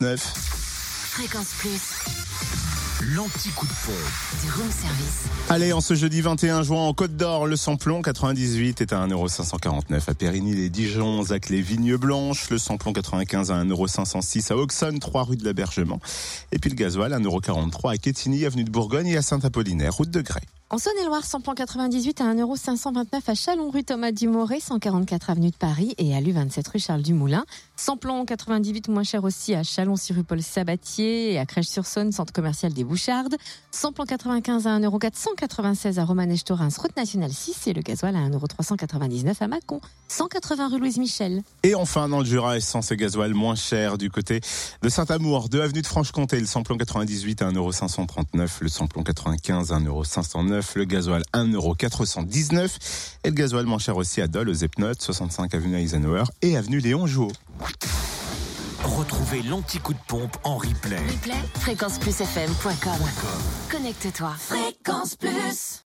9. Fréquence Plus, L'anti-coup de pompe. du room service. Allez, en ce jeudi 21 juin, en Côte d'Or, le samplon 98 est à 1,549€ à Périgny, les Dijon, Zac, les Vignes Blanches, le samplon 95 à 1,506€ à Auxonne, 3 rue de l'Abergement. Et puis le gasoil, 1,43€ à Quetigny, avenue de Bourgogne et à Saint-Apollinaire, route de Grès. En Saône-et-Loire, samplon 98 à 1,529€ à Chalon, rue Thomas Dumoré, 144 avenue de Paris et à l'U27 rue Charles Dumoulin. Samplon 98 moins cher aussi à Chalon, 6 rue Paul Sabatier et à Crèche-sur-Saône, centre commercial des Bouchardes. Samplon 95 à 1,496€ à Romanèche-Torins, route nationale 6 et le gasoil à 1,399€ à Mâcon, 180 rue Louise Michel. Et enfin, dans le Jura, essence et gasoil moins cher du côté de Saint-Amour, 2 avenue de Franche-Comté, le samplon 98 à 1,539€, le samplon 95 à 1,509€, le gasoil 1,419€ et le gasoil moins cher aussi à Dole, aux Epnotes, 65 avenue Eisenhower et avenue Léon Jouot. Retrouvez l'anti-coup de pompe en replay. Replay, fréquenceplusfm.com. Connecte-toi. Fréquence Plus.